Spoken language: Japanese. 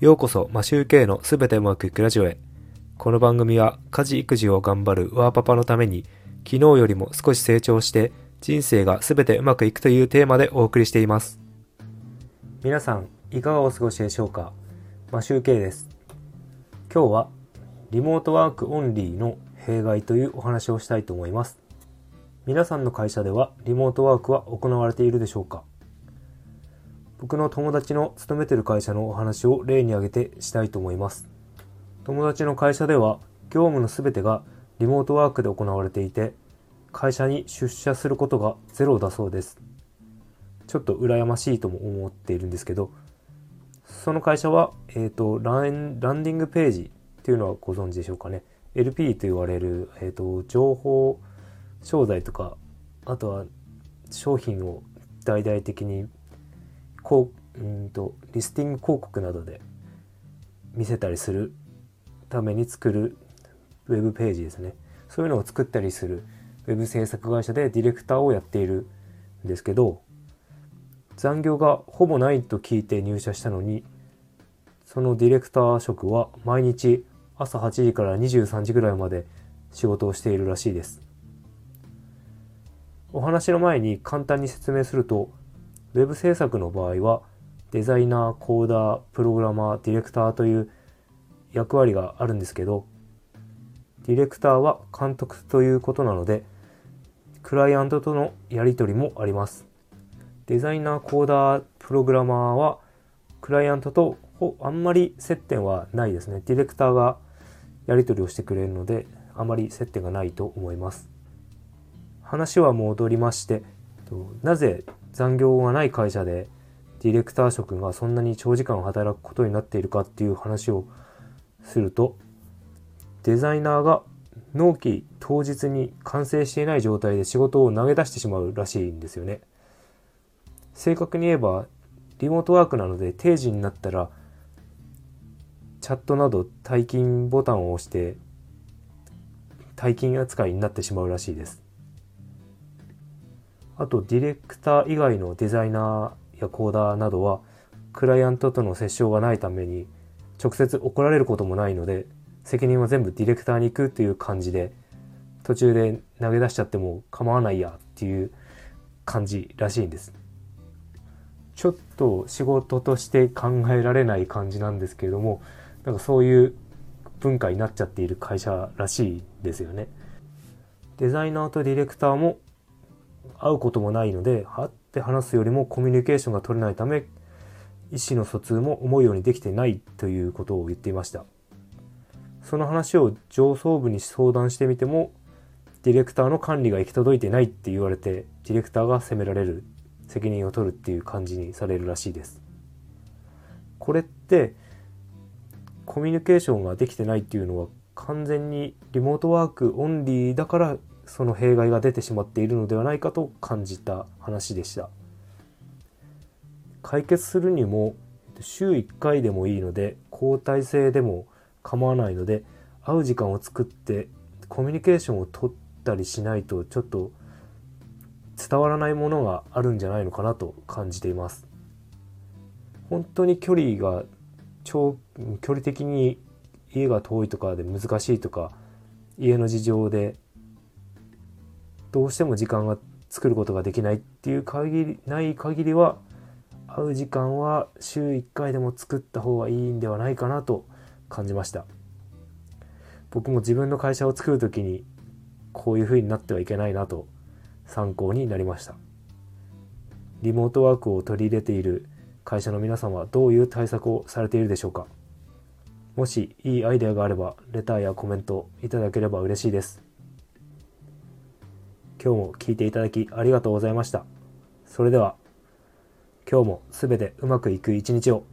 ようこそマシューケイのすべてうまくいくラジオへ。この番組は家事育児を頑張るワーパパのために昨日よりも少し成長して人生がすべてうまくいくというテーマでお送りしています。皆さん、いかがお過ごしでしょうか？マシューケイです。今日はリモートワークオンリーの弊害というお話をしたいと思います。皆さんの会社ではリモートワークは行われているでしょうか？僕の友達の勤めてる会社のお話を例に挙げてしたいと思います。友達の会社では業務のすべてがリモートワークで行われていて、会社に出社することがゼロだそうです。ちょっと羨ましいとも思っているんですけど、その会社は、えっ、とラン、ランディングページっていうのはご存知でしょうかね。LP と言われる、えっ、と、情報商材とか、あとは商品を大々的にこううんとリスティング広告などで見せたりするために作るウェブページですね。そういうのを作ったりするウェブ制作会社でディレクターをやっているんですけど残業がほぼないと聞いて入社したのにそのディレクター職は毎日朝8時から23時ぐらいまで仕事をしているらしいです。お話の前に簡単に説明するとウェブ制作の場合はデザイナー、コーダー、プログラマー、ディレクターという役割があるんですけど、ディレクターは監督ということなので、クライアントとのやり取りもあります。デザイナー、コーダー、プログラマーはクライアントとあんまり接点はないですね。ディレクターがやり取りをしてくれるので、あまり接点がないと思います。話は戻りまして、なぜ残業がない会社でディレクター職がそんなに長時間働くことになっているかっていう話をするとデザイナーが納期当日に完成していない状態で仕事を投げ出してしまうらしいんですよね。正確に言えばリモートワークなので定時になったらチャットなど退勤ボタンを押して退勤扱いになってしまうらしいです。あとディレクター以外のデザイナーやコーダーなどはクライアントとの接触がないために直接怒られることもないので責任は全部ディレクターに行くっていう感じで途中で投げ出しちゃっても構わないやっていう感じらしいんです。ちょっと仕事として考えられない感じなんですけれどもなんかそういう文化になっちゃっている会社らしいですよね。デザイナーとディレクターも会うこともないので会って話すよりもコミュニケーションが取れないため意思の疎通も思うようにできてないということを言っていました。その話を上層部に相談してみてもディレクターの管理が行き届いてないって言われてディレクターが責められる責任を取るっていう感じにされるらしいです。これってコミュニケーションができてないっていうのは完全にリモートワークオンリーだからその弊害が出てしまっているのではないかと感じた話でした。解決するにも週1回でもいいので交代制でも構わないので会う時間を作ってコミュニケーションを取ったりしないとちょっと伝わらないものがあるんじゃないのかなと感じています。本当に距離が超距離的に家が遠いとかで難しいとか家の事情でどうしても時間が作ることができないっていう限りない限りは会う時間は週1回でも作った方がいいんではないかなと感じました。僕も自分の会社を作る時にこういう風になってはいけないなと参考になりました。リモートワークを取り入れている会社の皆さんはどういう対策をされているでしょうか。もしいいアイデアがあればレターやコメントいただければ嬉しいです。今日も聞いていただきありがとうございました。それでは、今日もすべてうまくいく一日を。